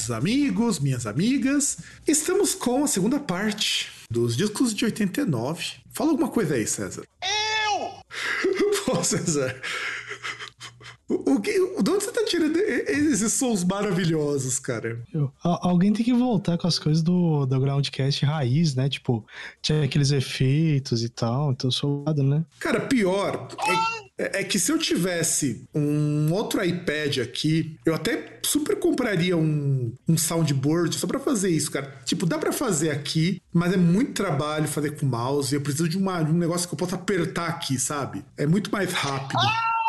meus amigos, minhas amigas. Estamos com a segunda parte dos discos de 89. Fala alguma coisa aí, César. Eu! Pô, César. O, o que, de onde você tá tirando esses sons maravilhosos, cara? Eu- alguém tem que voltar com as coisas do, do Groundcast raiz, né? Tipo, tinha aqueles efeitos e tal, então sou lado, né? Cara, pior é, é- é que se eu tivesse um outro iPad aqui, eu até super compraria um, um soundboard só pra fazer isso, cara. Tipo, dá pra fazer aqui, mas é muito trabalho fazer com mouse. Eu preciso de, uma- de um negócio que eu possa apertar aqui, sabe? É muito mais rápido. Ah!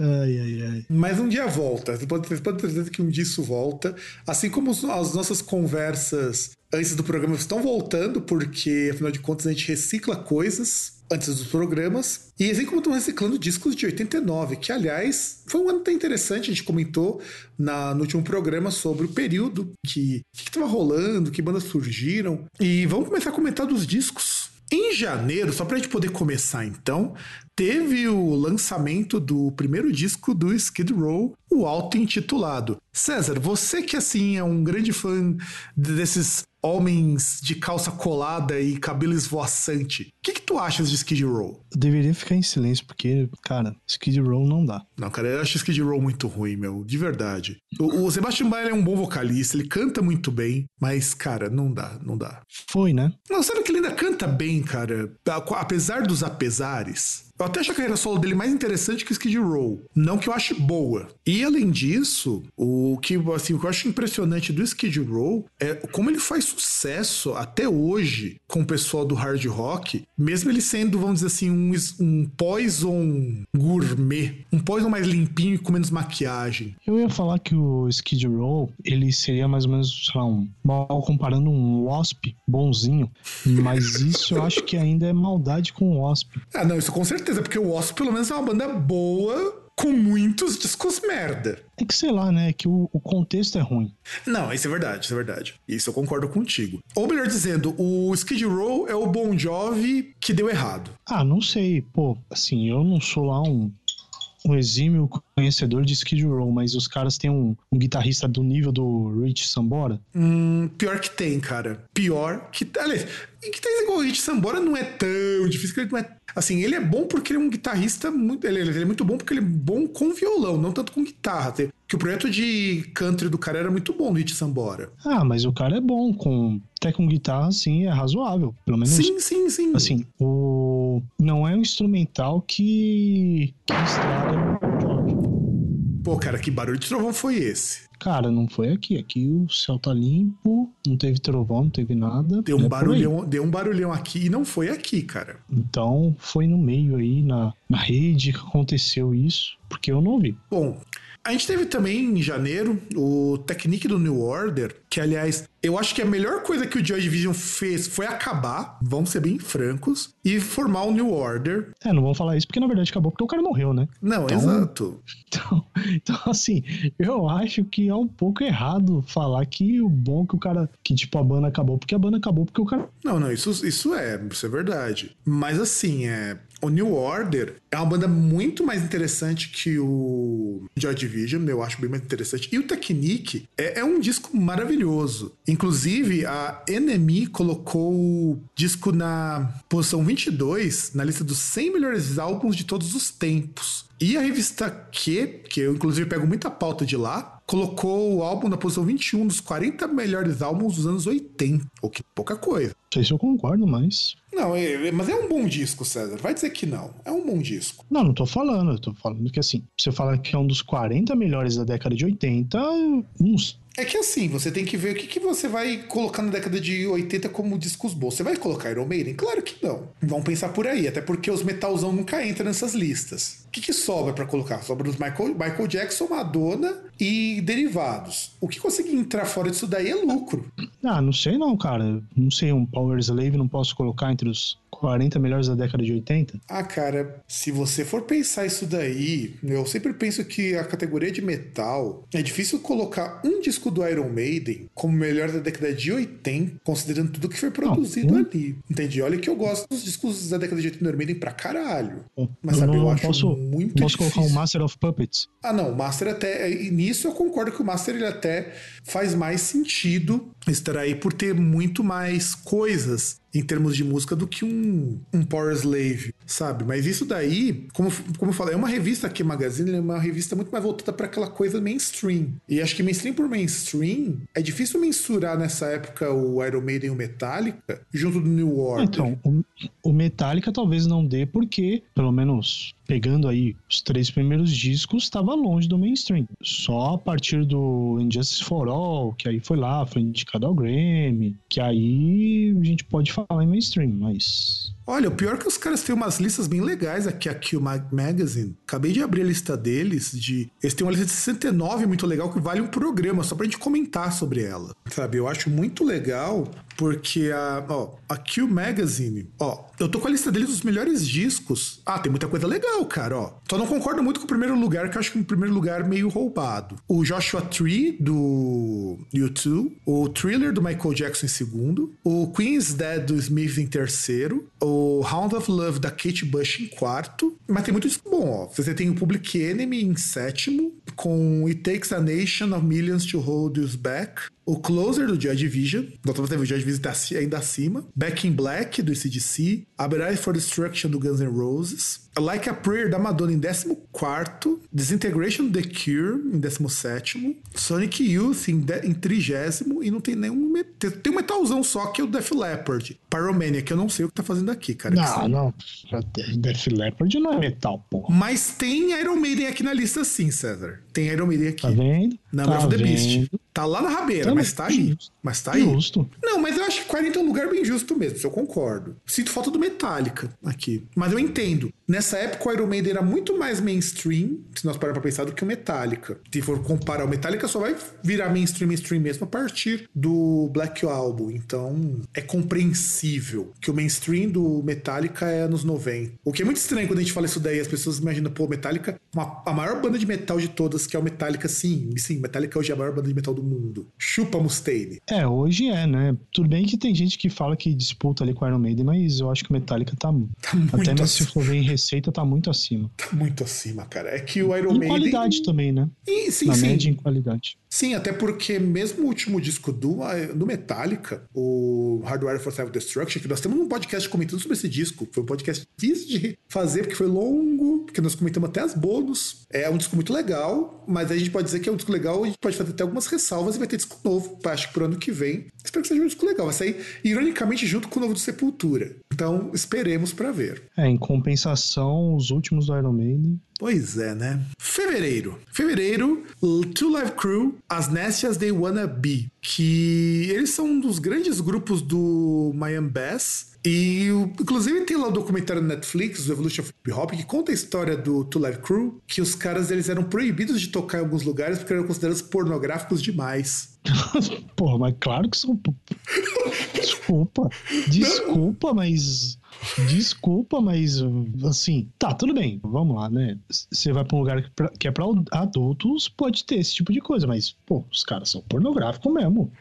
Ai, ai, ai. Mas um dia volta. Você pode, ter certeza que um dia isso volta. Assim como as nossas conversas antes do programa estão voltando, porque afinal de contas a gente recicla coisas antes dos programas. E assim como estão reciclando discos de 89, que aliás foi um ano até interessante. A gente comentou na, no último programa sobre o período que estava rolando, que bandas surgiram. E vamos começar a comentar dos discos. Em janeiro, só pra gente poder começar então, teve o lançamento do primeiro disco do Skid Row, o auto-intitulado. César, você que assim é um grande fã desses homens de calça colada e cabelo esvoaçante, o que, que tu achas de Skid Row? Eu deveria ficar em silêncio, porque, cara, Skid Row não dá. Não, cara, eu acho Skid Row muito ruim, meu, de verdade. O, o Sebastian Bach é um bom vocalista, ele canta muito bem, mas, cara, não dá, não dá. Foi, né? Não, sabe que ele ainda canta bem, cara? Apesar dos apesares. Eu até acho a carreira solo dele mais interessante que o Skid Row. Não que eu ache boa. E além disso, o que, assim, o que eu acho impressionante do Skid Row é como ele faz sucesso até hoje com o pessoal do hard rock, mesmo ele sendo, vamos dizer assim, um, um poison gourmet. Um poison mais limpinho e com menos maquiagem. Eu ia falar que o Skid Row, ele seria mais ou menos, sei lá, um, mal comparando um Wasp bonzinho, mas isso eu acho que ainda é maldade com o Wasp. Ah, não, isso com certeza, porque o Wasp pelo menos é uma banda boa com muitos discos merda. É que sei lá, né? Que o, o contexto é ruim. Não, isso é verdade, isso é verdade. Isso eu concordo contigo. Ou melhor dizendo, o Skid Row é o Bon Jovi que deu errado. Ah, não sei. Pô, assim, eu não sou lá um, um exímio conhecedor de Skid Row, mas os caras têm um, um guitarrista do nível do Rich Sambora. Hum, pior que tem, cara. Pior que. Aliás, guitarrista igual o Rich Sambora não é tão difícil, que ele não é. Assim, ele é bom porque ele é um guitarrista muito. Ele, ele é muito bom porque ele é bom com violão, não tanto com guitarra. Tem- Que o projeto de country do cara era muito bom, do Rich Sambora. Ah, mas o cara é bom, com até com guitarra, assim, é razoável. Pelo menos, Sim, sim, sim. assim, o... não é um instrumental que, que estraga o George. Pô, cara, que barulho de trovão foi esse? Cara, não foi aqui. Aqui o céu tá limpo, não teve trovão, não teve nada. Deu É um aí. barulhão, deu um barulhão aqui e não foi aqui, cara. Então foi no meio aí, na, na rede que aconteceu isso, porque eu não vi. Bom, a gente teve também em janeiro o Technique do New Order, que aliás, eu acho que a melhor coisa que o Joy Division fez foi acabar, vamos ser bem francos, e formar o New Order. É, não vamos falar isso porque na verdade acabou porque o cara morreu, né? Não, Então- exato. Então, então, assim, eu acho que é um pouco errado falar que o bom que o cara. Que tipo, a banda acabou, porque a banda acabou, porque o cara. Não, não, isso, isso é, isso é verdade. Mas assim, é. O New Order é uma banda muito mais interessante que o Joy Division, eu acho bem mais interessante. E o Technique é, é um disco maravilhoso. Inclusive, a NME colocou o disco na posição 22 na lista dos 100 melhores álbuns de todos os tempos. E a revista Q, que eu inclusive pego muita pauta de lá, colocou o álbum na posição 21 dos 40 melhores álbuns dos anos 80. O que pouca coisa. Não sei se eu concordo, mas. Não, é- mas é um bom disco, César. Vai dizer que não. É um bom disco. Não, não tô falando. Eu tô falando que assim, você fala que é um dos 40 melhores da década de 80, uns É que assim, você tem que ver o que, que você vai colocar na década de 80 como discos bons. Você vai colocar Iron Maiden? Claro que não. Vamos pensar por aí, até porque os metalzão nunca entram nessas listas. O que, que sobra para colocar? Sobra os Michael, Michael Jackson, Madonna e derivados. O que conseguir entrar fora disso daí é lucro. Ah, não sei não, cara. Não sei, um Power Slave não posso colocar entre os 40 melhores da década de 80? Ah, cara, se você for pensar isso daí, eu sempre penso que a categoria de metal é difícil colocar um disco do Iron Maiden como melhor da década de 80, considerando tudo que foi produzido Não, ali. Entendi? Olha que eu gosto dos discos da década de 80 do Iron Maiden pra caralho. Mas eu sabe, não eu acho posso, muito posso colocar um difícil. Master of Puppets. Ah, não, o Master até. e Nisso eu concordo que o Master ele até faz mais sentido estar aí por ter muito mais coisas em termos de música do que um, um Power Slave, sabe? Mas isso daí, como, como eu falei, é uma revista aqui, Magazine, é uma revista muito mais voltada para aquela coisa mainstream. E acho que mainstream por mainstream é difícil mensurar nessa época o Iron Maiden e o Metallica junto do New Order. Então, o, o Metallica talvez não dê, porque, pelo menos pegando aí os três primeiros discos, estava longe do mainstream. Só a partir do Injustice for All, que aí foi lá, foi indicado ao Grammy, que aí a gente pode falar em mainstream, mas. Olha, o pior é que os caras têm umas listas bem legais aqui, aqui o Mag Magazine. Acabei de abrir a lista deles, de. Eles têm uma lista de 69 muito legal que vale um programa, só pra gente comentar sobre ela. Sabe? Eu acho muito legal, porque a. Ó, a Q Magazine, ó, eu tô com a lista deles dos melhores discos. Ah, tem muita coisa legal, cara, ó. Só não concordo muito com o primeiro lugar, que eu acho que o primeiro lugar meio roubado. O Joshua Tree, do U2. O Thriller, do Michael Jackson, em segundo. O Queen's Dead, do Smith, em terceiro. O Hound of Love, da Kate Bush, em quarto. Mas tem muito disco bom, ó. Você tem o Public Enemy, em sétimo. Com It Takes a Nation of Millions to Hold Us Back. O Closer do Joy Division, Doutor o Joy Division ainda acima. Back in Black do CDC. Appetite for Destruction do Guns N' Roses. Like a Prayer da Madonna em 14. Disintegration The Cure em 17. Sonic Youth em, de, em 30. E não tem nenhum. Tem, tem um metalzão só que é o Def Leppard. Pyromania, que eu não sei o que tá fazendo aqui, cara. Não, não. Def Leppard não é metal, porra. Mas tem Iron Maiden aqui na lista, sim, César. Tem Iron Maiden aqui. Tá vendo? Number tá of the vendo? Beast. Tá lá na rabeira, Tá mas tá aí. justo. Mas tá aí. Justo. Não, mas eu acho que 40 é um lugar bem justo mesmo, eu concordo. Sinto falta do Metallica aqui. Mas eu entendo. Nessa época o Iron Maiden era muito mais mainstream, se nós pararmos pra pensar, do que o Metallica. Se for comparar, o Metallica só vai virar mainstream, mainstream mesmo a partir do Black Album. Então é compreensível que o mainstream do Metallica é anos 90. O que é muito estranho quando a gente fala isso daí, as pessoas imaginam, pô, Metallica, uma- a maior banda de metal de todas, que é o Metallica, sim. Sim, Metallica hoje é a maior banda de metal do mundo. Chupa Mustaine. É, hoje é, né? Tudo bem que tem gente que fala que disputa ali com o Iron Maiden, mas eu acho que o Metallica tá. muito até mesmo se acima. for ver em receita, tá muito acima. Tá muito acima, cara. É que o Iron Em Maiden. qualidade também, né? E, sim, Na sim. média em qualidade. Sim, até porque mesmo o último disco do, do Metallica, o Hardware for Self-Destruction, que nós temos um podcast comentando sobre esse disco, foi um podcast difícil de fazer, porque foi longo, porque nós comentamos até as bônus. É um disco muito legal, mas a gente pode dizer que é um disco legal, a gente pode fazer até algumas ressalvas e vai ter disco novo, acho que pro ano que vem. Espero que seja um disco legal. Vai sair, ironicamente, junto com o novo do Sepultura. Então, esperemos pra ver. É, em compensação, os últimos do Iron Maiden. Pois é, né? Fevereiro. Fevereiro, Two Live Crew, As Nasty as They Wanna Be. Que eles são um dos grandes grupos do Miami Bass. E inclusive tem lá o documentário na Netflix, o Evolution of Hip Hop, que conta a história do Two Live Crew, que os caras eles eram proibidos de tocar em alguns lugares porque eram considerados pornográficos demais. Porra, mas claro que são. Desculpa. Desculpa, mas. Desculpa, mas assim, tá, tudo bem, vamos lá, né? Você vai pra um lugar que pra- que é pra adultos, pode ter esse tipo de coisa, mas, pô, os caras são pornográficos mesmo.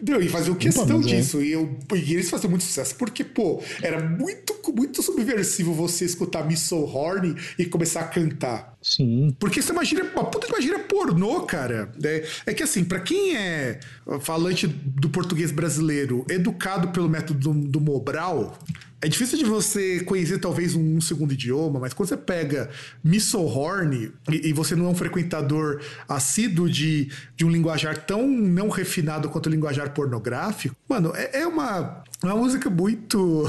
Deu, e faziam questão mas é. disso. E, eu, e eles faziam muito sucesso, porque, pô, era muito, muito subversivo você escutar Miss So Horny e começar a cantar. Sim. Porque isso é uma gíria, uma puta de uma gíria pornô, cara. É, é que assim, pra quem é falante do português brasileiro, educado pelo método do, do Mobral, é difícil de você conhecer talvez um, segundo idioma, mas quando você pega Missile Horn e, e você não é um frequentador assíduo de, de um linguajar tão não refinado quanto o linguajar pornográfico, mano, é, é uma Uma música muito.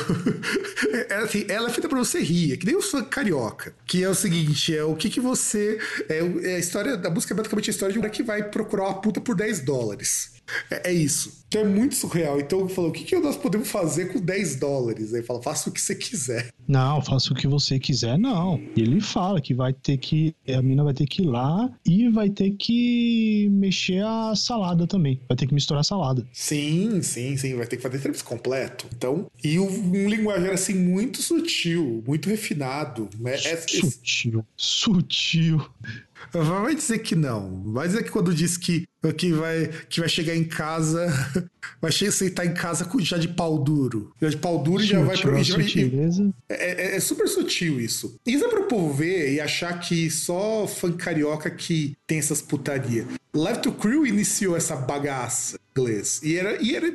é, assim, ela é feita pra você rir, é que nem o funk carioca. Que é o seguinte: é o que que você. É, é a história da música é basicamente a história de um cara que vai procurar uma puta por 10 dólares. É, é isso. Então é muito surreal. Então falou: o que, que nós podemos fazer com 10 dólares? Aí fala: faça o que você quiser. Não, faça o que você quiser, não. E ele fala que vai ter que. A mina vai ter que ir lá e vai ter que mexer a salada também. Vai ter que misturar a salada. Sim, sim, sim. Vai ter que fazer serviço completo. Então, e um linguajar assim muito sutil, muito refinado. Né? É, sutil. Sutil. Vai dizer que não. Vai dizer que quando diz que, que, vai, que vai chegar em casa, vai sentar em casa com já de pau duro. Já de pau duro e já vai pro. Já, é, é, é, super sutil isso. Isso é pro povo ver e achar que só fã carioca que tem essas putaria. Live to Crew iniciou essa bagaça inglês. E era, e era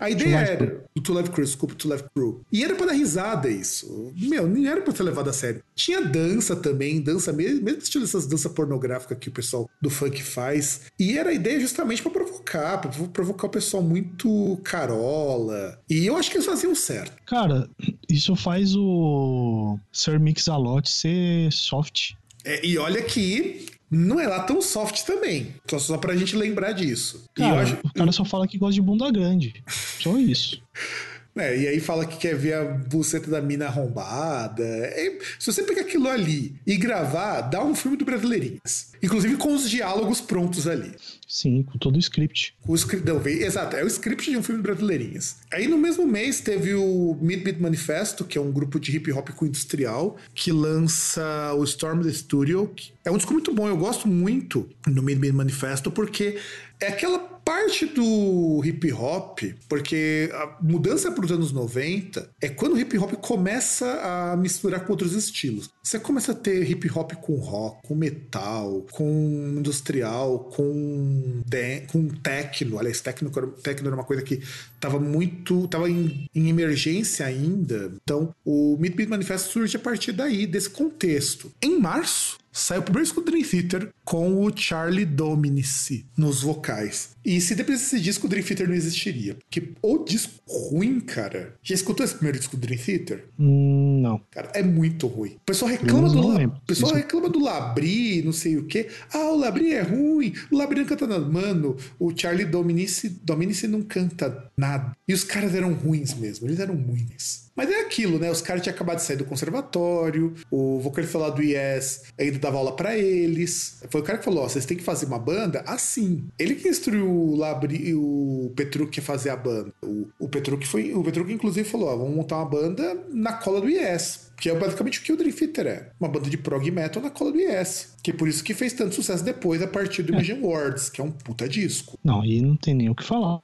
a ideia era o To Live Crew, desculpa, To Live Crew. E era para dar risada isso. Meu, nem era para ser levado a sério. Tinha dança também, dança mesmo, mesmo estilo dessas danças pornográficas que o pessoal do funk faz. E era a ideia justamente para provocar, para provocar o pessoal muito carola. E eu acho que eles faziam certo. Cara, isso faz o Sir Mix-a-Lot ser soft. É, e olha que não é lá tão soft também. Só, só pra gente lembrar disso. Cara, acho... o cara só fala que gosta de bunda grande. Só isso. É, e aí fala que quer ver a buceta da mina arrombada. É, se você pegar aquilo ali e gravar, dá um filme do Brasileirinhas. Inclusive com os diálogos prontos ali. Sim, com todo o script. O script não, exato, é o script de um filme de Brasileirinhas. Aí no mesmo mês teve o Midbeat Manifesto, que é um grupo de hip hop com industrial, que lança o Storm the Studio. É um disco muito bom, eu gosto muito do Midbeat Manifesto, porque é aquela parte do hip hop, porque a mudança para os anos 90 é quando o hip hop começa a misturar com outros estilos. Você começa a ter hip hop com rock, com metal, com industrial, com, com techno. Aliás, techno, techno era uma coisa que estava muito. estava em, em, emergência ainda. Então, o Midbeat Manifesto surge a partir daí, desse contexto. Em março, saiu o primeiro Dream Theater com o Charlie Dominici nos vocais. E se depois desse disco, o Dream Theater não existiria. Porque o disco ruim, cara. Já escutou esse primeiro disco do Dream Theater? Hum, não. Cara, é muito ruim. O pessoal reclama do La... o pessoal reclama do Labri, não sei o quê. Ah, o Labri é ruim. O Labri não canta nada. Mano, o Charlie Dominici, Dominici não canta nada. E os caras eram ruins mesmo. Eles eram ruins. Mas é aquilo, né? Os caras tinham acabado de sair do conservatório, o vocalista lá do Yes ainda dava aula para eles. Foi o cara que falou: ó, vocês têm que fazer uma banda assim. Ele que instruiu o Labri, o Petruc que fazer a banda. O, o Petruc foi. O Petruc, inclusive, falou: ó, vamos montar uma banda na cola do Yes. Que é basicamente o que o Dream Theater é. Uma banda de prog metal na cola do Yes. Que é por isso que fez tanto sucesso depois, a partir do é. Imagine Words, que é um puta disco. Não, e não tem nem o que falar.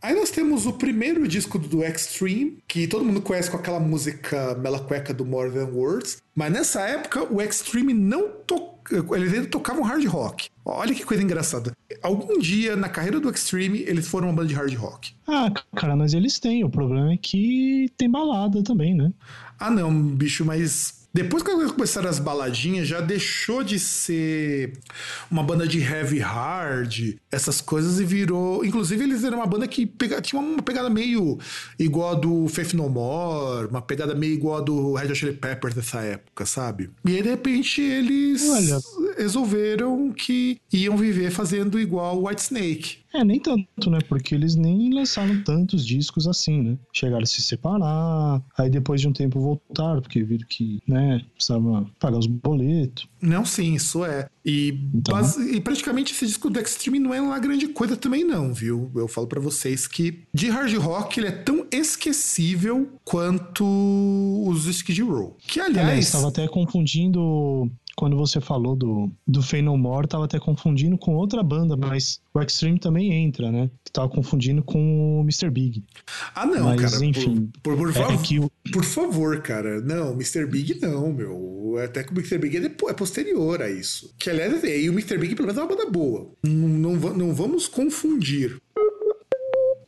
Aí nós temos o primeiro disco do Extreme, que todo mundo conhece com aquela música Mela Cueca do More Than Words. Mas nessa época, o Extreme não tocou. Eles ainda tocavam hard rock. Olha que coisa engraçada. Algum dia na carreira do Extreme, eles foram uma banda de hard rock. Ah, cara, mas eles têm. O problema é que tem balada também, né? Ah, não, bicho, mas depois que começaram as baladinhas, já deixou de ser uma banda de heavy hard, essas coisas, e virou. Inclusive, eles eram uma banda que pega, tinha uma pegada meio igual a do Faith No More, uma pegada meio igual a do Red Hot Chili Peppers dessa época, sabe? E aí, de repente, eles Olha. resolveram que iam viver fazendo igual o White Snake. É, nem tanto, né? Porque eles nem lançaram tantos discos assim, né? Chegaram a se separar, aí depois de um tempo voltaram, porque viram que, né, precisava pagar os boletos. Não, sim, isso é. E, então... base... e praticamente esse disco do Extreme não é uma grande coisa também, não, viu? Eu falo para vocês que de hard rock ele é tão esquecível quanto os Skid Row. Que, aliás. estava até confundindo quando você falou do, do More, tava até confundindo com outra banda, mas o Extreme também entra, né? Tava confundindo com o Mr. Big. Ah, não, mas, cara. Enfim. Por, por, por, é, é que por favor, cara. Não, Mr. Big não, meu. Até que o Mr. Big é, é posterior a isso. Que aliás, é, e o Mr. Big pelo menos é uma banda boa. Não, não, não vamos confundir.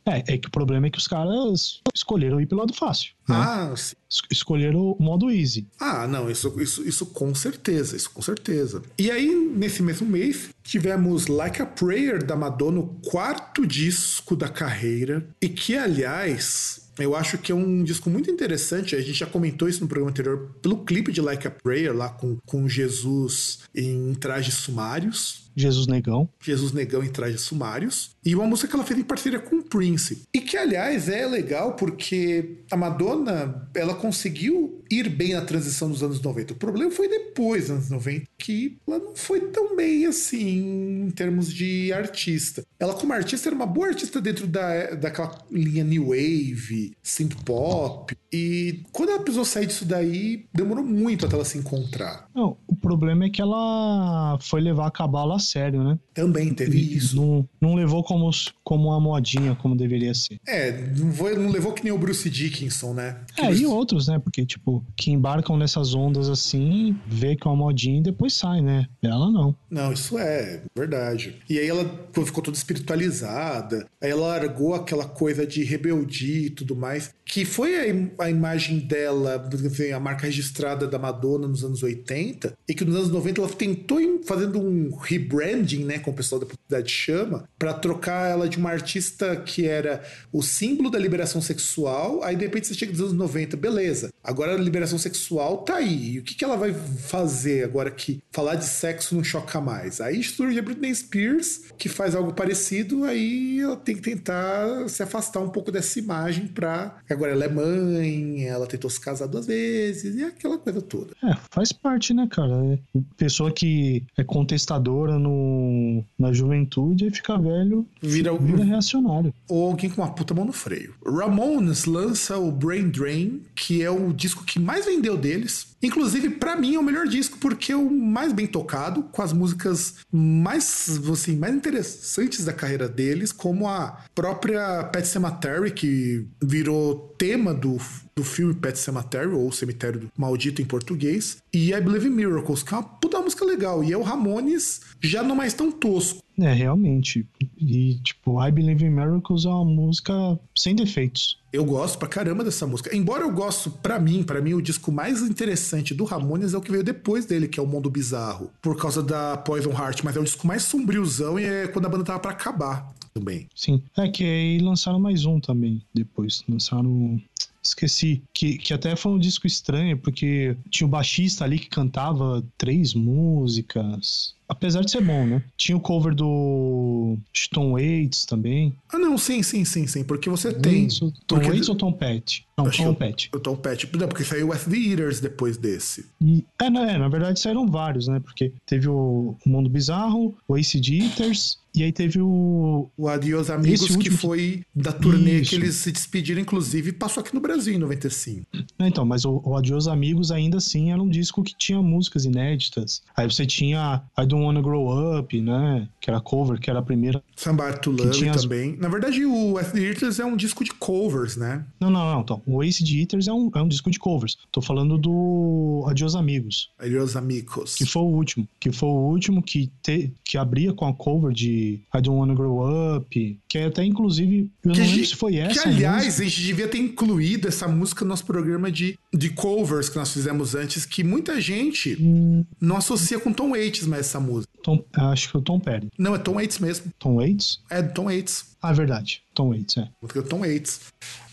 É, é que o problema é que os caras escolheram ir pelo lado fácil. Né? Ah, sim. Escolheram o modo easy. Ah, não, isso, isso, isso com certeza, isso com certeza. E aí, nesse mesmo mês, tivemos Like a Prayer da Madonna, o quarto disco da carreira, e que, aliás, Eu acho que é um disco muito interessante. A gente já comentou isso no programa anterior, pelo clipe de Like a Prayer, lá com, com Jesus em trajes sumários. Jesus Negão. Jesus Negão em trajes sumários. E uma música que ela fez em parceria com o Prince. E que, aliás, é legal porque a Madonna, ela conseguiu ir bem na transição dos anos 90. O problema foi depois dos anos 90, que ela não foi tão bem assim em termos de artista. Ela, como artista, era uma boa artista dentro da, daquela linha New Wave, synth pop. E quando ela precisou sair disso daí, demorou muito até ela se encontrar. Não, o problema é que ela foi levar a cabala sério, né? Também teve E isso. Não, não levou como, como uma modinha, como deveria ser. É, não, foi- não levou que nem o Bruce Dickinson, né? Que É, Bruce- e outros, né? Porque, tipo, que embarcam nessas ondas assim, vê que é uma modinha e depois sai, né? Ela não. Não, isso é verdade. E aí ela ficou toda espiritualizada, aí ela largou aquela coisa de rebeldia e tudo mais, que foi a, im- a imagem dela, enfim, a marca registrada da Madonna nos anos 80, e que nos anos 90 ela tentou fazendo um rebranding, né, como o pessoal da publicidade chama, para trocar ela de uma artista que era o símbolo da liberação sexual, aí de repente você chega nos anos 90, beleza, agora a liberação sexual tá aí, e o que, que ela vai fazer agora que falar de sexo não choca mais? Aí surge a Britney Spears, que faz algo parecido, aí ela tem que tentar se afastar um pouco dessa imagem pra... Agora ela é mãe, ela tentou se casar duas vezes, e aquela coisa toda. É, faz parte, né, cara? É, Pessoa que é contestadora no, na juventude e fica velho, Vira, vira reacionário. ou alguém com uma puta mão no freio. Ramones lança o Brain Drain, que é o disco que mais vendeu deles. Inclusive, pra mim, é o melhor disco porque é o mais bem tocado, com as músicas mais, assim, mais interessantes da carreira deles, como a própria Pet Cemetery, que virou tema do, do filme Pet Cemetery, ou Cemitério Maldito em português, e I Believe in Miracles, que é uma puta música legal, e é o Ramones já não mais tão tosco. É, realmente. E, tipo, I Believe in Miracles é uma música sem defeitos. Eu gosto pra caramba dessa música. Embora eu gosto, pra mim, pra mim o disco mais interessante do Ramones é o que veio depois dele, que é o Mundo Bizarro, por causa da Poison Heart, mas é o disco mais sombriozão e é quando a banda tava pra acabar também. Sim. É que aí lançaram mais um também depois. Lançaram. Esqueci. Que, que até foi um disco estranho, porque tinha o baixista ali que cantava três músicas. Apesar de ser bom, né? Tinha o cover do Tom Waits também. Ah, não, sim, sim, sim, sim, porque você tem. Waits ou- Tom porque- Waits ou Tom Petty? Não, Acho Tom Petty. O Tom Petty. Não, porque saiu o The Eaters depois desse. E, é, na, é, na verdade saíram vários, né? Porque teve o Mundo Bizarro, o Ace Eaters, e aí teve o. O Adios Amigos, último que- foi da turnê Isso. que eles se despediram, inclusive, passou aqui no Brasil em 95. Não, então, mas o, o Adios Amigos ainda assim era um disco que tinha músicas inéditas. Aí você tinha I Don't Wanna Grow Up, né? Que era cover, que era a primeira. Sambar to Love as- também. Na verdade, o The Eaters é um disco de covers, né? Não, não, não. Então, o Ace Eaters é um, é um disco de covers. Tô falando do Adios Amigos. Adios Amigos. Que foi o último. Que foi o último que, te, que abria com a cover de I Don't Wanna Grow Up. Que é até, inclusive, eu Que, não lembro se foi essa. que, aliás, música. a gente devia ter incluído essa música no nosso programa de, de covers que nós fizemos antes, que muita gente Hum, não associa com Tom Waits mais essa música. Tom, acho que é o Tom Petty. Não, é Tom Waits mesmo. Tom Waits? É do Tom Waits. Ah, verdade. Tom Waits, é. Música do Tom Waits.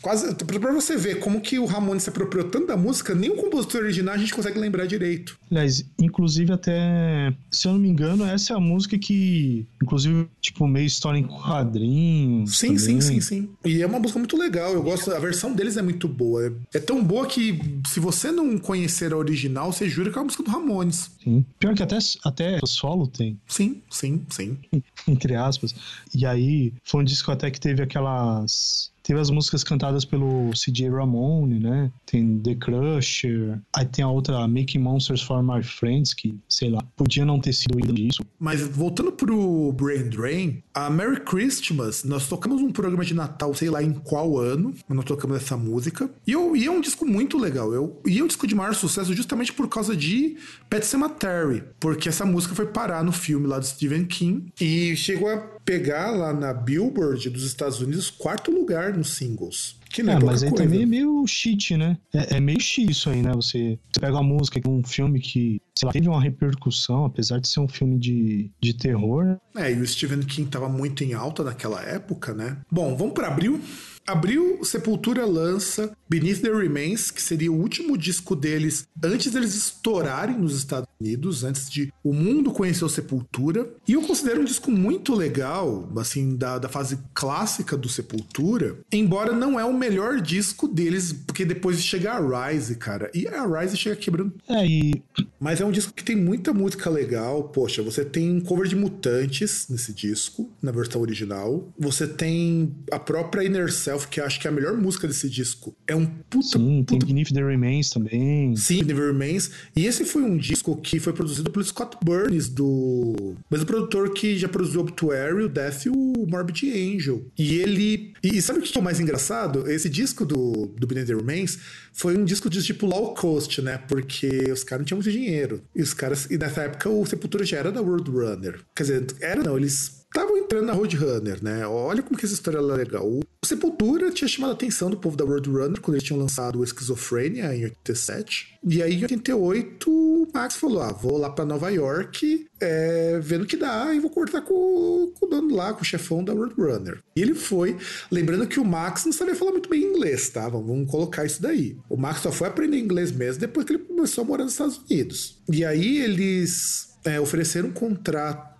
Quase, pra você ver como que o Ramones se apropriou tanto da música, nem o compositor original a gente consegue lembrar direito. Aliás, inclusive até, se eu não me engano, essa é a música que, inclusive, tipo, meio história em quadrinhos. Sim, sim, também. sim, sim. E é uma música muito legal. Eu gosto. A versão deles é muito boa. É, tão boa que se você não conhecer a original, você jura que é uma música do Ramones. Sim. Pior que até, até solo tem, Sim, sim, sim. entre aspas. E aí, foi um disco até que teve aquelas. Teve as músicas cantadas pelo CJ Ramone, né? Tem The Crusher. Aí tem a outra Making Monsters for My Friends, que, sei lá, podia não ter sido isso. Mas voltando pro Brain Drain, a Merry Christmas, nós tocamos um programa de Natal, sei lá em qual ano, mas nós tocamos essa música. E, eu, e é um disco muito legal. Eu, e é um disco de maior sucesso justamente por causa de Pet Sematary, porque essa música foi parar no filme lá do Stephen King e chegou a pegar lá na Billboard dos Estados Unidos quarto lugar nos singles. Que não é, É, mas aí coisa. também é meio cheat, né? É, é meio cheat isso aí, né? Você, você pega uma música de um filme que, sei lá, teve uma repercussão, apesar de ser um filme de, de terror. É, e o Stephen King tava muito em alta naquela época, né? Bom, vamos para abril. abril, Sepultura lança Beneath the Remains, que seria o último disco deles antes deles estourarem nos Estados Unidos, antes de o mundo conhecer o Sepultura. E eu considero um disco muito legal, assim, da, da fase clássica do Sepultura, embora não é o melhor disco deles, porque depois chega a Rise, cara. E a Rise chega quebrando. É, e Mas é um disco que tem muita música legal. Poxa, você tem um cover de Mutantes nesse disco, na versão original. Você tem a própria Inner Self, que acho que é a melhor música desse disco. É um puta. sim, tem puta Beneath the Remains também. Sim, Never Remains. E esse foi um disco que foi produzido pelo Scott Burns, do mesmo produtor que já produziu Obituary, o Death e o Morbid Angel. E ele. E sabe o que é o mais engraçado? Esse disco do, do Beneath the Remains foi um disco de tipo low cost, né? Porque os caras não tinham muito dinheiro. E os caras. E nessa época o Sepultura já era da World Runner. Quer dizer, era não, eles estavam entrando na Roadrunner, né? Olha como que essa história é legal. O Sepultura tinha chamado a atenção do povo da Roadrunner quando eles tinham lançado o Esquizofrenia em 87. E aí, em 88, o Max falou: Ah, vou lá pra Nova York, é, vendo o que dá, e vou cortar com, com o dono lá, com o chefão da Roadrunner. E ele foi, lembrando que o Max não sabia falar muito bem inglês, tá? Vamos, vamos colocar isso daí. O Max só foi aprender inglês mesmo depois que ele começou a morar nos Estados Unidos. E aí eles é, ofereceram um contrato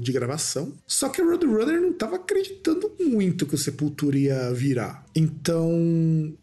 de gravação. Só que a Roadrunner não estava acreditando muito que o Sepultura ia virar. Então,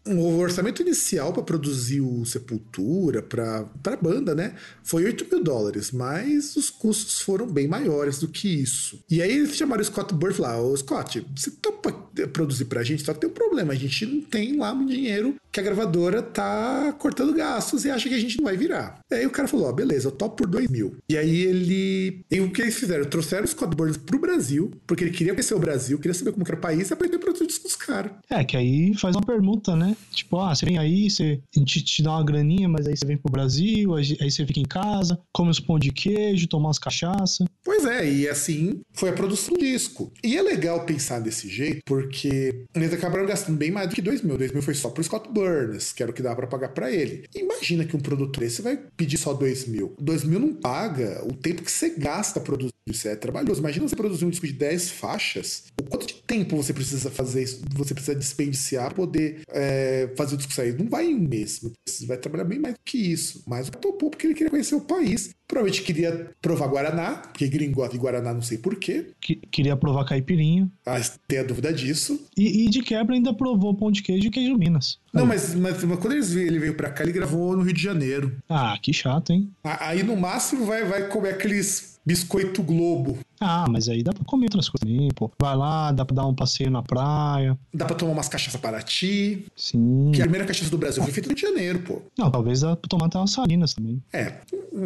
o orçamento inicial para produzir o Sepultura, para a banda, né, foi 8 mil dólares, mas os custos foram bem maiores do que isso. E aí eles chamaram o Scott e falaram: Ô Scott, você topa produzir pra gente? Só que tem um problema, a gente não tem lá muito dinheiro que a gravadora tá cortando gastos e acha que a gente não vai virar. E aí o cara falou: Ó, beleza, eu topo por 2 mil. E aí ele. E o que eles fizeram? Trouxeram o Scott Burns pro Brasil, porque ele queria conhecer o Brasil, queria saber como que era o país e aprender a produzir discos dos caras. É, que aí faz uma pergunta, né? Tipo, ah, você vem aí, você, a gente te dá uma graninha, mas aí você vem pro Brasil, aí você fica em casa, come os pão de queijo, toma umas cachaça. Pois é, e assim foi a produção do disco. E é legal pensar desse jeito, porque eles acabaram gastando bem mais do que 2 mil. 2 mil foi só pro Scott Burns, que era o que dava pra pagar pra ele. Imagina que um produtor esse vai pedir só 2 mil. 2 mil não paga o tempo que você gasta produzindo. Isso é trabalhoso. Imagina você produzir um disco de 10 faixas. O quanto de tempo você precisa fazer isso, você precisa despendiciar pra poder é, fazer o disco sair? Não vai em um mês. Você vai trabalhar bem mais do que isso. Mas o topou porque ele queria conhecer o país. Provavelmente queria provar Guaraná, porque gringo gosta de Guaraná, não sei porquê. Que, queria provar caipirinha. Mas tem a dúvida disso. E, e de quebra ainda provou pão de queijo e queijo Minas. Não, mas, mas, mas quando eles, ele veio pra cá, ele gravou no Rio de Janeiro. Ah, que chato, hein? Aí no máximo vai, vai comer aqueles biscoito globo. Ah, mas aí dá pra comer outras coisas também, pô. Vai lá, dá pra dar um passeio na praia. Dá pra tomar umas cachaças para ti. Sim. Que a primeira cachaça do Brasil foi feita no Rio de Janeiro, pô. Não, talvez dá pra tomar até umas salinas também. É,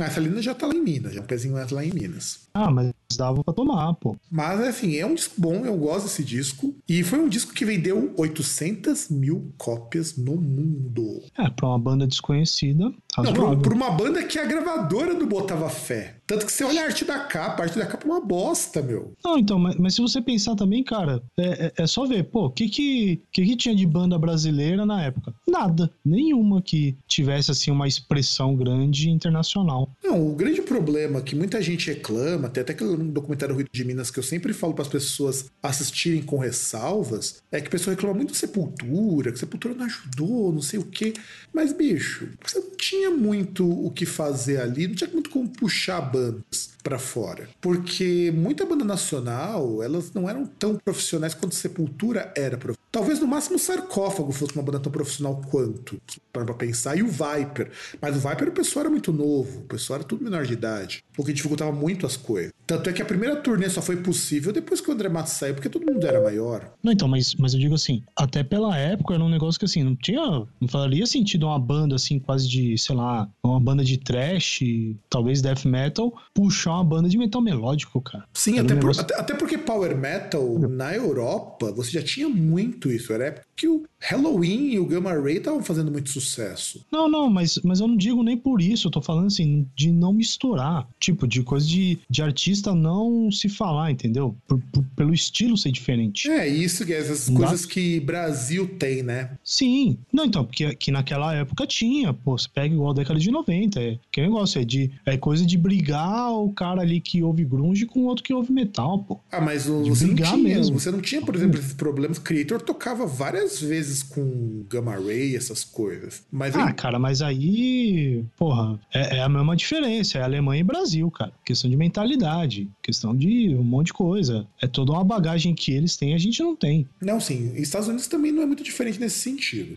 a Salina já tá lá em Minas, já um pezinho lá em Minas. Ah, mas dava pra tomar, pô. Mas, assim, é um disco bom, eu gosto desse disco. E foi um disco que vendeu 800 mil cópias no mundo. É, pra uma banda desconhecida, Não, por, por uma banda que a gravadora não botava fé. Tanto que você olha a arte da capa, a arte da capa é uma bosta, meu. Não, então, mas, mas se você pensar também, cara, é, é- é só ver, pô, o que que, que que tinha de banda brasileira na época? Nada. Nenhuma que tivesse, assim, uma expressão grande internacional. Não, o grande problema que muita gente reclama, tem até aquele documentário Rio de Minas que eu sempre falo para as pessoas assistirem com ressalvas, é que a pessoa reclama muito do Sepultura, que Sepultura não ajudou, não sei o quê. Mas, bicho, você não tinha muito o que fazer ali, não tinha muito como puxar bandas para fora. Porque muita banda nacional, elas não eram tão profissionais quanto Sepultura era profissional. Talvez no máximo o Sarcófago fosse uma banda tão profissional quanto, para pensar, e o Viper. Mas o Viper o pessoal era muito novo, o pessoal era tudo menor de idade, o que dificultava muito as coisas. Tanto é que a primeira turnê só foi possível depois que o André Matos saiu, porque todo mundo era maior. Não, então, mas, mas eu digo assim, até pela época era um negócio que assim, não tinha. Não faria sentido uma banda assim, quase de, sei lá, uma banda de trash, talvez death metal, puxar uma banda de metal melódico, cara. Sim, Era um até, por- até, até porque Power Metal na Europa, você já tinha muito isso. Era época que o Halloween e o Gamma Ray estavam fazendo muito sucesso. Não, não, mas, mas eu não digo nem por isso. Eu tô falando assim, de não misturar. Tipo, de coisa de, de artista não se falar, entendeu? Por, por- pelo estilo ser diferente. É, isso, essas Não dá- coisas que Brasil tem, né? Sim. Não, então, porque que naquela época tinha, pô, você pega igual a década de 90. É, que negócio, é, de, é coisa de brigar o cara ali que ouve grunge com o outro que ouve metal, pô. Ah, mas o- você não brigar tinha, mesmo. você não tinha, por exemplo, esses problemas. Creator tocava várias vezes com Gamma Ray, essas coisas. Mas Ah, ele- cara, mas aí, porra, é, é a mesma diferença. É Alemanha e Brasil, cara. Questão de mentalidade, questão de um monte de coisa. É toda uma bagagem que eles têm e a gente não tem. não, sim, Estados Unidos também não é muito diferente nesse sentido.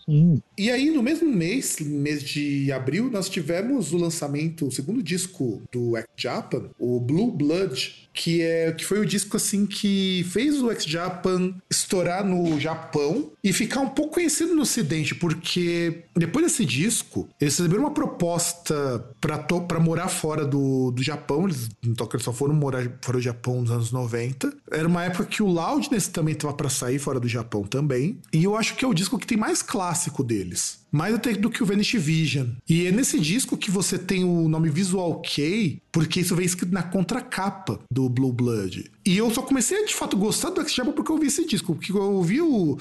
E aí, no mesmo mês, mês de abril, nós tivemos o lançamento, o segundo disco do X Japan, o Blue Blood, que é que foi o disco assim que fez o X Japan estourar no Japão e ficar um pouco conhecido no Ocidente, porque depois desse disco, eles receberam uma proposta pra morar fora do, do Japão, eles, então, eles só foram morar fora do Japão nos anos 90. Era uma época que o Loudness também tava pra sair fora do Japão também, e eu acho que é o disco que tem mais clássico deles. Mais até do que o Vanish Vision. E é nesse disco que você tem o nome Visual K, porque isso vem escrito na contracapa do Blue Blood. E eu só comecei a de fato gostar do X-Jabba porque eu ouvi esse disco. Porque eu ouvi o-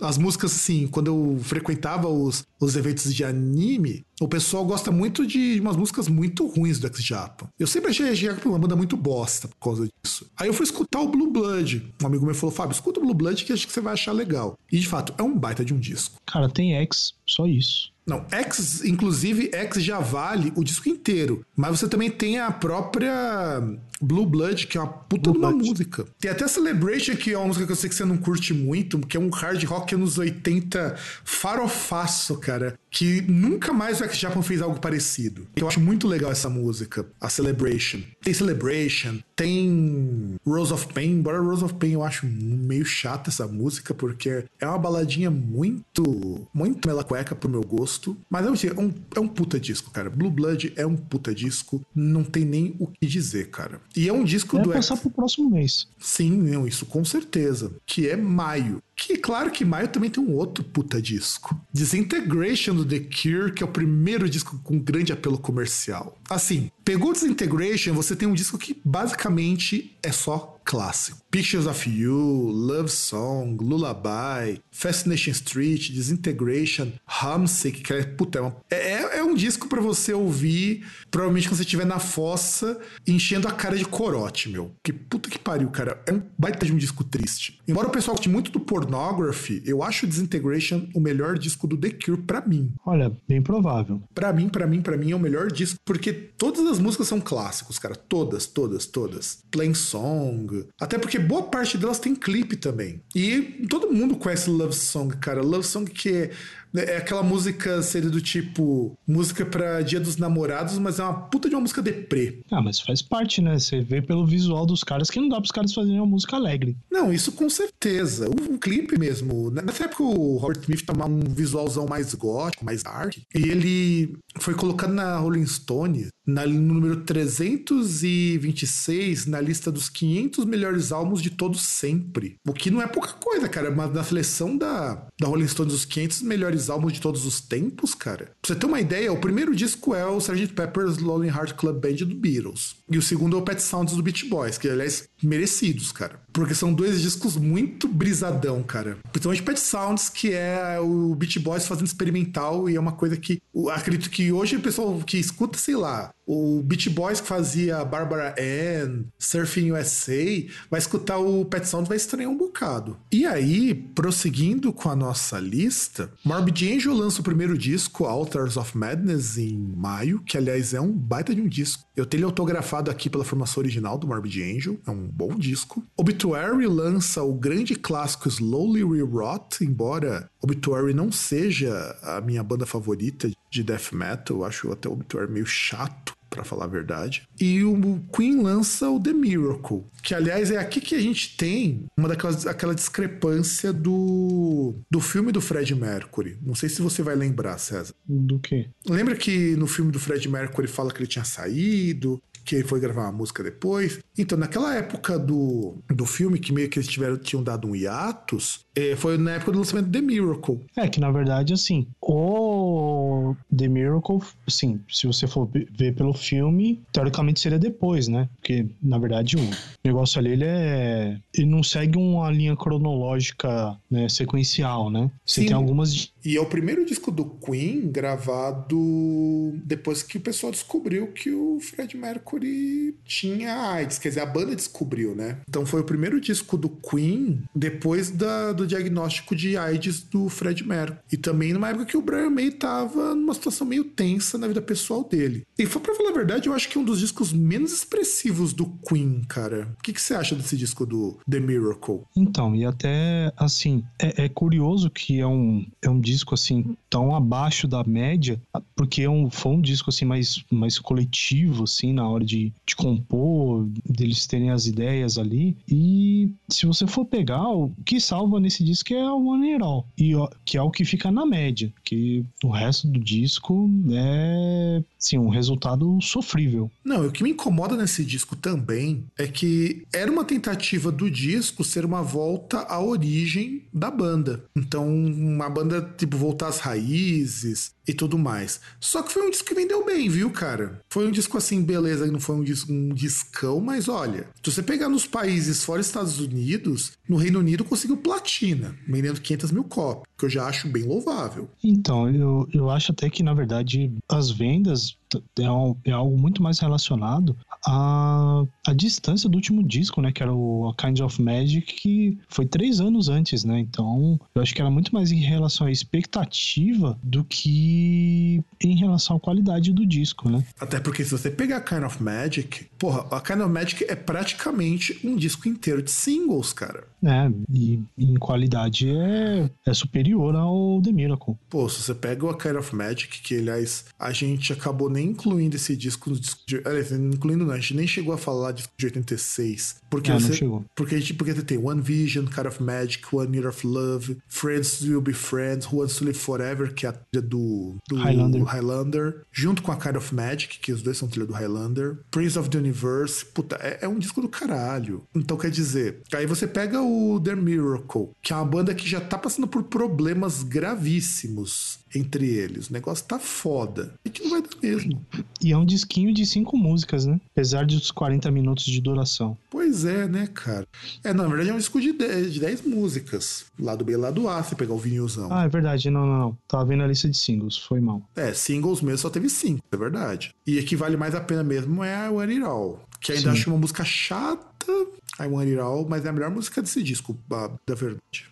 as músicas assim, quando eu frequentava os, os eventos de anime, o pessoal gosta muito de umas músicas muito ruins do X-Japa. Eu sempre achei a X-Japa uma banda muito bosta por causa disso. Aí eu fui escutar o Blue Blood. Um amigo meu falou: Fábio, escuta o Blue Blood que acho que você vai achar legal. E de fato, é um baita de um disco. Cara, tem X, só isso. Não, X, inclusive, X já vale o disco inteiro. Mas você também tem a própria Blue Blood, que é uma puta Blue de uma Blood. música. Tem até Celebration, que é uma música que eu sei que você não curte muito, que é um hard rock anos 80 farofaço, cara. Que nunca mais o X-Japan fez algo parecido. Eu acho muito legal essa música, a Celebration. Tem Celebration, tem Rose of Pain, embora Rose of Pain eu acho meio chata essa música, porque é uma baladinha muito, muito mela cueca pro meu gosto. Mas é um, é um puta disco, cara. Blue Blood é um puta disco, não tem nem o que dizer, cara. E é um disco Vai do passar X. pro próximo mês. Sim, não, isso com certeza. Que é Maio. Que claro que Maio também tem um outro puta disco. Disintegration do The Cure, que é o primeiro disco com grande apelo comercial. Assim, pegou Disintegration, você tem um disco que basicamente é só clássico. Pictures of You, Love Song, Lullaby, Fascination Street, Disintegration, Homesick, que é, puta, é, uma- é, é um disco pra você ouvir, provavelmente quando você estiver na fossa, enchendo a cara de corote, meu. Que puta que pariu, cara. É um baita de um disco triste. Embora o pessoal goste muito do Pornography, eu acho Disintegration o melhor disco do The Cure pra mim. Olha, bem provável. Pra mim, pra mim, pra mim é o melhor disco, porque todas as músicas são clássicos, cara. Todas, todas, todas. Plain Song. Até porque boa parte delas tem clipe também. E todo mundo conhece Love Song, cara. Love Song que é, é aquela música seria do tipo música pra Dia dos Namorados, mas é uma puta de uma música deprê. Ah, mas faz parte, né? Você vê pelo visual dos caras que não dá pros caras fazerem uma música alegre. Não, isso com certeza. O, o clipe mesmo. né? Nessa época o Robert Smith tava um visualzão mais gótico, mais dark. E ele foi colocado na Rolling Stone na- no número 326 na lista dos 500 melhores álbuns de todos sempre. O que não é pouca coisa, cara. Mas na seleção da, da Rolling Stone dos 500 melhores álbuns de todos os tempos, cara. Pra você ter uma ideia, o primeiro disco é o Sgt. Pepper's Lonely Heart Club Band do Beatles. E o segundo é o Pet Sounds do Beach Boys, que aliás, merecidos, cara. Porque são dois discos muito brisadão, cara. Principalmente Pet Sounds, que é o Beach Boys fazendo experimental e é uma coisa que acredito que hoje o pessoal que escuta, sei lá, o Beach Boys que fazia Barbara Ann, Surfing USA, vai escutar o Pet Sounds vai estranhar um bocado. E aí, prosseguindo com a nossa lista, Morbid Angel lança o primeiro disco, Altars of Madness, em maio, que aliás é um baita de um disco. Eu tenho ele autografado aqui pela formação original do Morbid Angel, é um bom disco. Obituary lança o grande clássico Slowly Rewrought, embora Obituary não seja a minha banda favorita de death metal, eu acho até o Obituary meio chato. Pra falar a verdade. E o Queen lança o The Miracle, que aliás é aqui que a gente tem uma daquelas aquela discrepância do, do filme do Fred Mercury. Não sei se você vai lembrar, César. Do quê? Lembra que no filme do Fred Mercury fala que ele tinha saído, que ele foi gravar uma música depois. Então, naquela época do, do filme, que meio que eles tiveram, tinham dado um hiatus, é, foi na época do lançamento de The Miracle. É que na verdade, assim, o The Miracle, assim, se você for ver pelo filme, teoricamente seria depois, né? Porque na verdade o negócio ali ele é. Ele não segue uma linha cronológica né, sequencial, né? Você Sim. tem algumas. E é o primeiro disco do Queen gravado depois que o pessoal descobriu que o Fred Mercury tinha AIDS. Quer dizer, a banda descobriu, né? Então foi o primeiro disco do Queen depois da, do diagnóstico de AIDS do Fred Mercury. E também numa época que o Brian May tava numa situação meio tensa na vida pessoal dele. E foi pra falar a verdade, eu acho que é um dos discos menos expressivos do Queen, cara. O que, que você acha desse disco do The Miracle? Então, e até assim, é, é curioso que é um, é um disco assim tão abaixo da média, porque é um, foi um disco assim mais, mais coletivo, assim, na hora de, de compor, deles terem as ideias ali. E se você for pegar, o que salva nesse disco é o One Year All, e, que é o que fica na média, que o resto do disco é, sim, um resultado sofrível. Não, o que me incomoda nesse disco também é que era uma tentativa do disco ser uma volta à origem da banda. Então, uma banda, tipo, voltar às raízes e tudo mais. Só que foi um disco que vendeu bem, viu, cara? Foi um disco assim, beleza, não foi um, disco, um discão, mas olha, se você pegar nos países fora Estados Unidos, no Reino Unido conseguiu platina, vendendo 500 mil cópias, que eu já acho bem louvável. Então, eu, eu acho até que, na verdade, as vendas é, é algo muito mais relacionado à, à distância do último disco, né? Que era o A Kind of Magic, que foi três anos antes, né? Então, eu acho que era muito mais em relação à expectativa do que em relação à qualidade do disco, né? Até porque se você pegar Kind of Magic, porra, a Kind of Magic é praticamente um disco inteiro de singles, cara. É, e em qualidade é, é superior ao The Miracle. Pô, se você pega o A Kind of Magic, que aliás a gente acabou nem incluindo esse disco no disco de. Aliás, incluindo não, a gente nem chegou a falar disco de 86. Porque Ah, não você. chegou. Porque a gente porque tem One Vision, Kind of Magic, One Year of Love, Friends Will Be Friends, Who Wants to Live Forever, que é a trilha do, do Highlander. Highlander, junto com a Kind of Magic, que os dois são trilha do Highlander, Prince of the Universe, puta, é, é um disco do caralho. Então quer dizer, aí você pega o The Miracle, que é uma banda que já tá passando por problemas gravíssimos entre eles. O negócio tá foda. E que não vai dar mesmo. E é um disquinho de cinco músicas, né? Apesar dos 40 minutos de duração. Pois é, né, cara? É, na verdade é um disco de 10, de 10 músicas. Lado B e lado A, se pegar o vinilzão. Ah, é verdade. Não, não, não. Tava vendo a lista de singles. Foi mal. É, singles mesmo só teve 5, é verdade. E a que vale mais a pena mesmo é a One It All. Que ainda Sim. acho uma música chata, a One It All, mas é a melhor música desse disco, da verdade.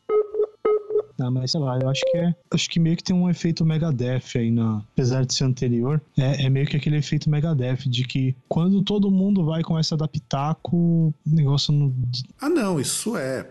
Ah, mas sei lá, eu acho que é. Acho que meio que tem um efeito Megadeth aí na. Apesar de ser anterior. É, é meio que aquele efeito Megadeth de que quando todo mundo vai e começa a dar pitaco, o negócio não. Ah, não, isso é.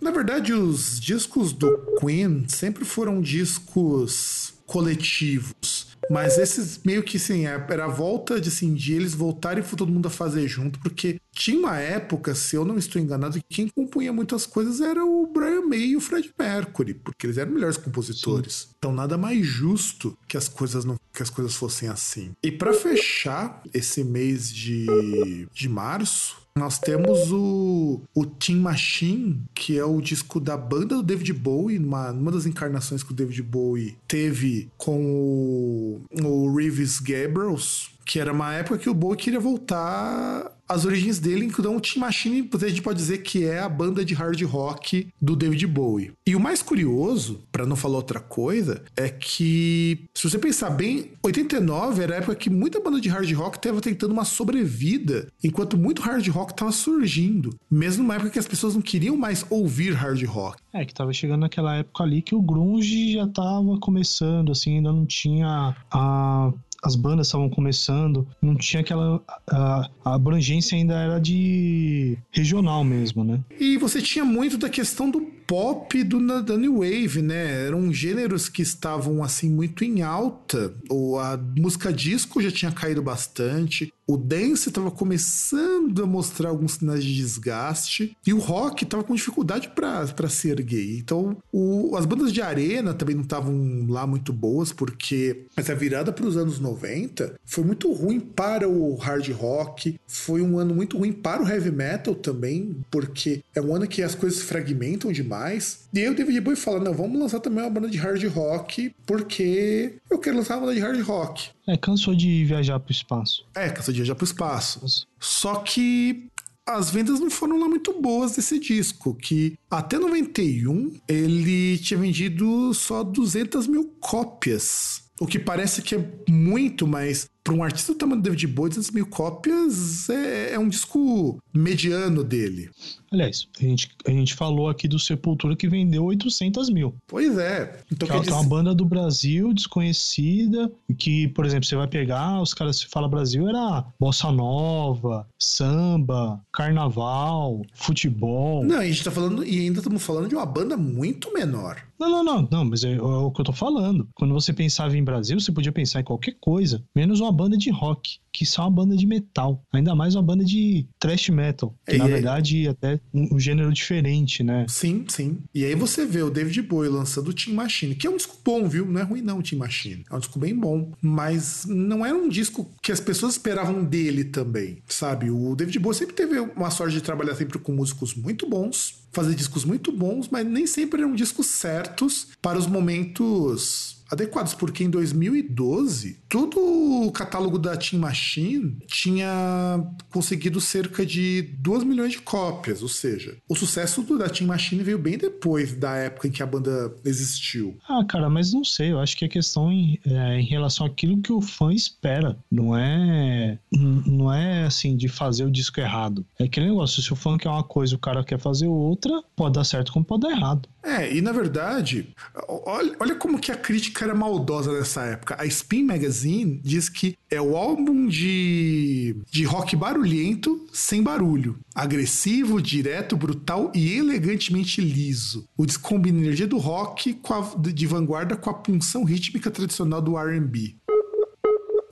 Na verdade, os discos do Queen sempre foram discos coletivos. Mas esses meio que sim, era a volta de, assim, de eles voltarem e todo mundo a fazer junto, porque tinha uma época, se eu não estou enganado, que quem compunha muitas coisas era o Brian May e o Fred Mercury, porque eles eram melhores compositores. Então nada mais justo que as coisas não que as coisas fossem assim. E para fechar esse mês de, de março, nós temos o, o Team Machine, que é o disco da banda do David Bowie, numa, numa das encarnações que o David Bowie teve com o, o Reeves Gabriels, que era uma época que o Bowie queria voltar às origens dele, então o Team Machine, a gente pode dizer que é a banda de hard rock do David Bowie. E o mais curioso, para não falar outra coisa, é que, se você pensar bem, 89 era a época que muita banda de hard rock estava tentando uma sobrevida, enquanto muito hard rock estava surgindo, mesmo numa época que as pessoas não queriam mais ouvir hard rock. É, que tava chegando naquela época ali que o Grunge já tava começando, assim, ainda não tinha a. As bandas estavam começando, não tinha aquela. A, a abrangência ainda era de regional mesmo, né? E você tinha muito da questão do pop do, da New Wave, né? Eram gêneros que estavam assim muito em alta. O, a música disco já tinha caído bastante. O dance estava começando a mostrar alguns sinais de desgaste e o rock estava com dificuldade para se erguer. Então, o, as bandas de arena também não estavam lá muito boas, porque essa virada para os anos 90 foi muito ruim para o hard rock, foi um ano muito ruim para o heavy metal também, porque é um ano que as coisas fragmentam demais. E aí o David Bowie fala: não, vamos lançar também uma banda de hard rock, porque eu quero lançar uma banda de hard rock. É, cansou de viajar pro espaço. É, cansou de viajar pro espaço. Só que as vendas não foram lá muito boas desse disco, que até 91 ele tinha vendido só 200 mil cópias. O que parece que é muito, mas para um artista do tamanho do David Bowie, 200 mil cópias é, é, um disco mediano dele. Aliás, a gente, a gente falou aqui do Sepultura que vendeu 800 mil. Pois é. Então, que, é uma banda do Brasil desconhecida, que, por exemplo, você vai pegar, os caras se fala Brasil, era bossa nova, samba, carnaval, futebol. Não, a gente tá falando, e ainda estamos falando de uma banda muito menor. Não, não, não, não, mas é, é, o que eu tô falando. Quando você pensava em Brasil, você podia pensar em qualquer coisa, menos uma banda de rock, que só uma banda de metal. Ainda mais uma banda de thrash metal, que e na aí... verdade é até um, um, gênero diferente, né? Sim, sim. E aí você vê o David Bowie lançando o Team Machine, que é um disco bom, viu? Não é ruim não o Team Machine. É um disco bem bom, mas não era um disco que as pessoas esperavam dele também, sabe? O David Bowie sempre teve uma sorte de trabalhar sempre com músicos muito bons, fazer discos muito bons, mas nem sempre eram discos certos para os momentos adequados, porque em 2012, todo o catálogo da Team Machine tinha conseguido cerca de 2 milhões de cópias, ou seja, o sucesso do, da Team Machine veio bem depois da época em que a banda existiu. Ah, cara, mas não sei, eu acho que a questão em, é, em relação àquilo que o fã espera, não é não é assim de fazer o disco errado. É aquele negócio, se o fã quer uma coisa, o cara quer fazer outra, pode dar certo como pode dar errado. É, e na verdade, olha, olha como que a crítica era maldosa nessa época. A Spin Magazine diz que é o álbum de, de rock barulhento sem barulho. Agressivo, direto, brutal e elegantemente liso. O disco combina a energia do rock a, de vanguarda com a punção rítmica tradicional do R&B.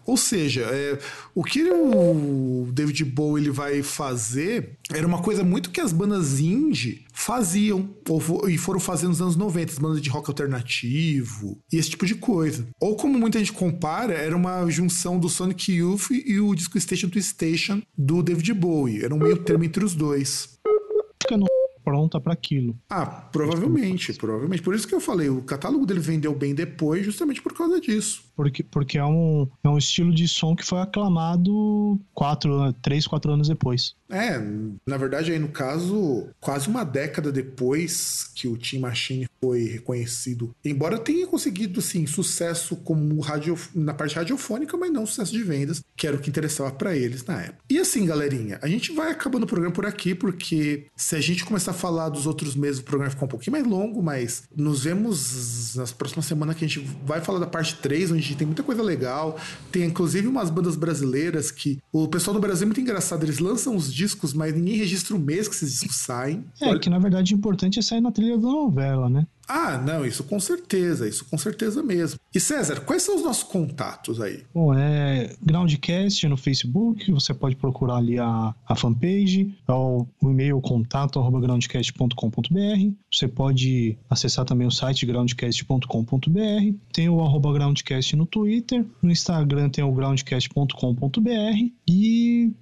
Ou seja, é, o que o David Bowie ele vai fazer era uma coisa muito que as bandas indie faziam ou, e foram fazendo nos anos 90, as bandas de rock alternativo e esse tipo de coisa. Ou como muita gente compara, era uma junção do Sonic Youth e o disco Station to Station do David Bowie. Era um meio termo entre os dois pronta para aquilo. Ah, provavelmente, provavelmente. Por isso que eu falei, o catálogo dele vendeu bem depois, justamente por causa disso. Porque, porque é, um, é um estilo de som que foi aclamado quatro, três, quatro anos depois. É, na verdade, aí no caso, quase uma década depois que o Team Machine foi reconhecido, embora tenha conseguido, sim, sucesso como radio, na parte radiofônica, mas não sucesso de vendas, que era o que interessava para eles na época. E assim, galerinha, a gente vai acabando o programa por aqui, porque se a gente começar a falar dos outros meses, o programa vai ficar um pouquinho mais longo, mas nos vemos nas próximas semanas que a gente vai falar da parte 3, onde tem muita coisa legal. Tem inclusive umas bandas brasileiras que o pessoal do Brasil é muito engraçado, eles lançam os discos, mas ninguém registra o mês que esses discos saem. É, Olha... que na verdade o importante é sair na trilha da novela, né? Ah, não, isso com certeza, isso com certeza mesmo. E César, quais são os nossos contatos aí? Bom, é Groundcast no Facebook, você pode procurar ali a, a fanpage, é o, o e-mail contato groundcast.com.br. Você pode acessar também o site groundcast.com.br. Tem o arroba groundcast no Twitter, no Instagram tem o groundcast.com.br e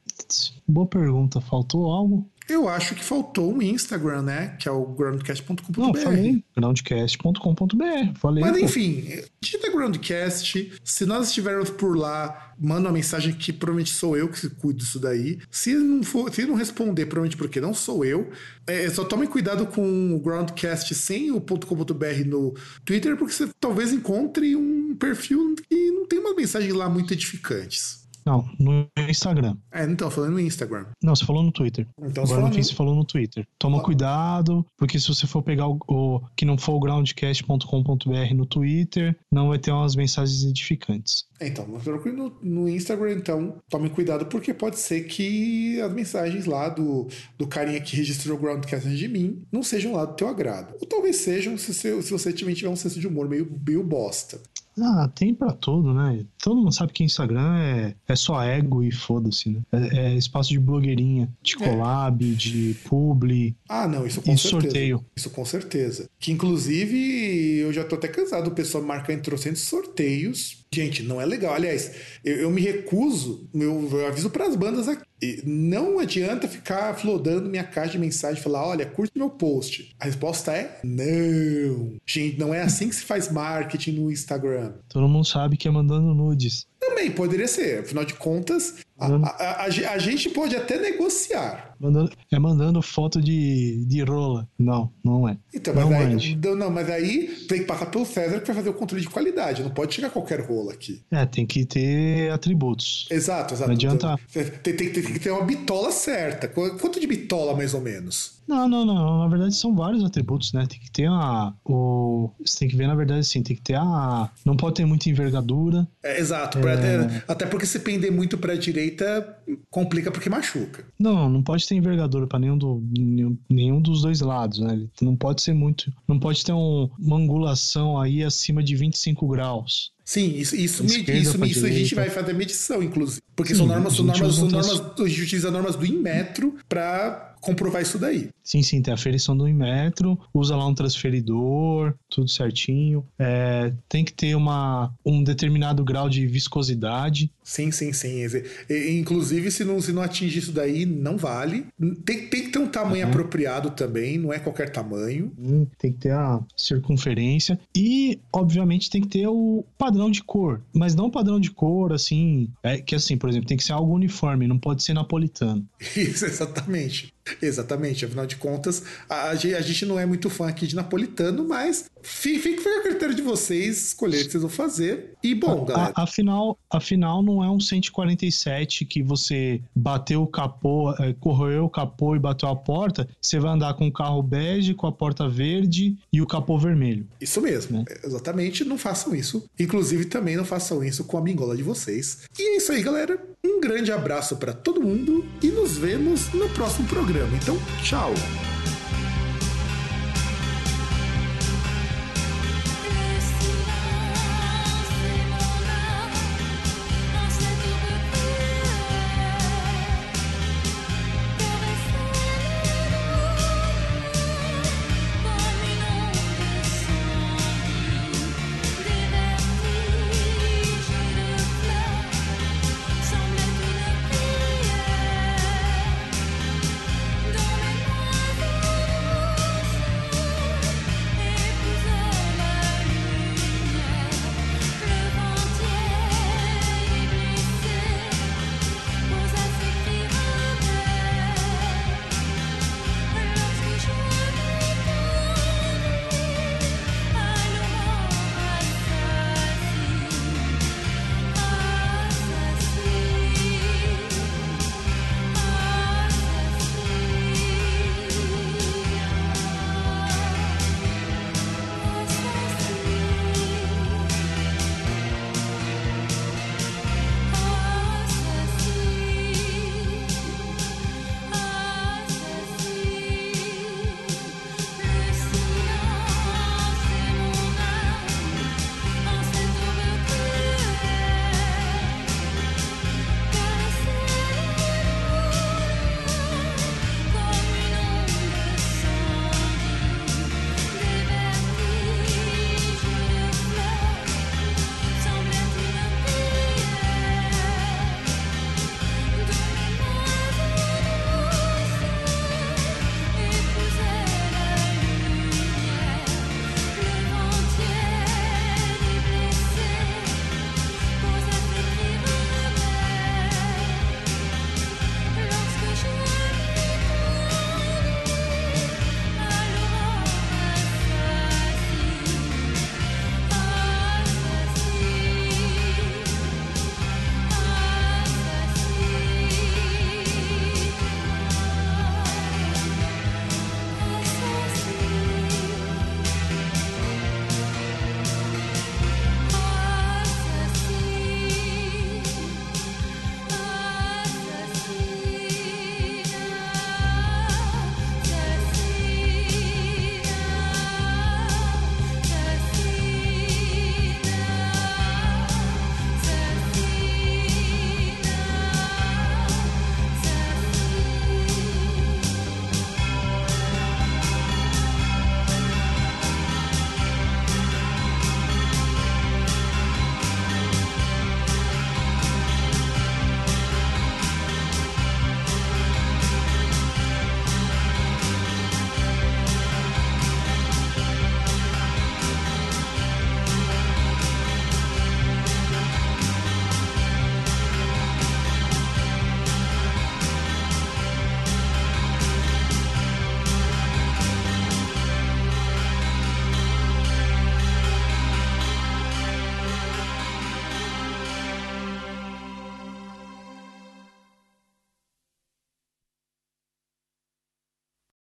boa pergunta, faltou algo? Eu acho que faltou um Instagram, né? Que é o groundcast.com.br. Não, falei groundcast.com.br. Falei. Mas enfim, digita Groundcast. Se nós estivermos por lá, manda uma mensagem que provavelmente sou eu que cuido disso daí. Se não for, se não responder, provavelmente porque não sou eu, é, só tome cuidado com o Groundcast sem o .com.br no Twitter, porque você talvez encontre um perfil que não tem uma mensagem lá muito edificantes. Não, no Instagram. É, então, falando no Instagram. Não, você falou no Twitter. Então, Agora no fim, você falou no Twitter. Toma cuidado, porque se você for pegar o, o que não for o groundcast.com.br no Twitter, não vai ter umas mensagens edificantes. Então, no, no Instagram, então, tomem cuidado, porque pode ser que as mensagens lá do, do carinha que registrou o Groundcast de mim não sejam lá do teu agrado. Ou talvez sejam se, se, se você tiver um senso de humor meio, meio bosta. Ah, tem pra tudo, né? Todo mundo sabe que Instagram é, é só ego e foda-se, né? É, é espaço de blogueirinha, de É. collab, de publi. Ah, não, isso com E certeza. sorteio. Isso com certeza. Que inclusive eu já tô até cansado do pessoal marcar em trocentos sorteios. Gente, não é legal. Aliás, eu, eu me recuso, eu, eu aviso pras bandas aqui. Não adianta ficar flodando minha caixa de mensagem e falar: olha, curte meu post. A resposta é não. Gente, não é assim que se faz marketing no Instagram. Todo mundo sabe que é mandando nudes. Também poderia ser, afinal de contas, a, a- a- a ge- a gente pode até negociar. Mandando- é mandando foto de, de rola. Não, não é. Então, mas não aí, não, mas aí tem que passar pelo César que vai fazer o controle de qualidade. Não pode chegar qualquer rola aqui. É, tem que ter atributos. Exato, exato. Não adianta- Tem, tem- tem que ter uma bitola certa. Qu- Quanto de bitola, mais ou menos? Não, não, não. Na verdade, são vários atributos, né? Tem que ter a. O, você tem que ver, na verdade, assim, tem que ter a. Não pode ter muita envergadura. É, exato. pra- é, até porque se pender muito pra direita, complica porque machuca. Não, não pode ter envergadura para nenhum, do, nenhum, nenhum dos dois lados, né? Ele Não pode ser muito. Não pode ter um- uma angulação aí acima de 25 graus. Sim, isso, isso, Esquerda isso, pra isso a gente vai fazer medição, inclusive. Porque Sim, são normas, a são gente normas, são normas, a gente utiliza normas do Inmetro pra comprovar isso daí. Sim, sim, tem a ferição do metro, usa lá um transferidor, tudo certinho. É, tem que ter uma, um determinado grau de viscosidade. Sim, sim, sim. E- Inclusive, se não, se não atingir isso daí, não vale. Tem, tem que ter um tamanho Uhum. apropriado também, não é qualquer tamanho. Hum, Tem que ter a circunferência e, obviamente, tem que ter o padrão de cor, mas não padrão de cor assim, é, que assim, por exemplo, tem que ser algo uniforme, não pode ser napolitano. Isso, exatamente. Exatamente. Afinal de contas, a, a gen- a gente não é muito fã aqui de napolitano, mas fi- fica, a critério de vocês escolher o que vocês vão fazer. E bom, galera. A- afinal, afinal, não é um 147 que você bateu o capô, é, corroeu o capô e bateu a porta. Você vai andar com o carro bege, com a porta verde e o capô vermelho. Isso mesmo, Né? exatamente. Não façam isso. Inclusive, também não façam isso com a mingola de vocês. E é isso aí, galera. Um grande abraço pra todo mundo e nos vemos no próximo programa. Então, tchau.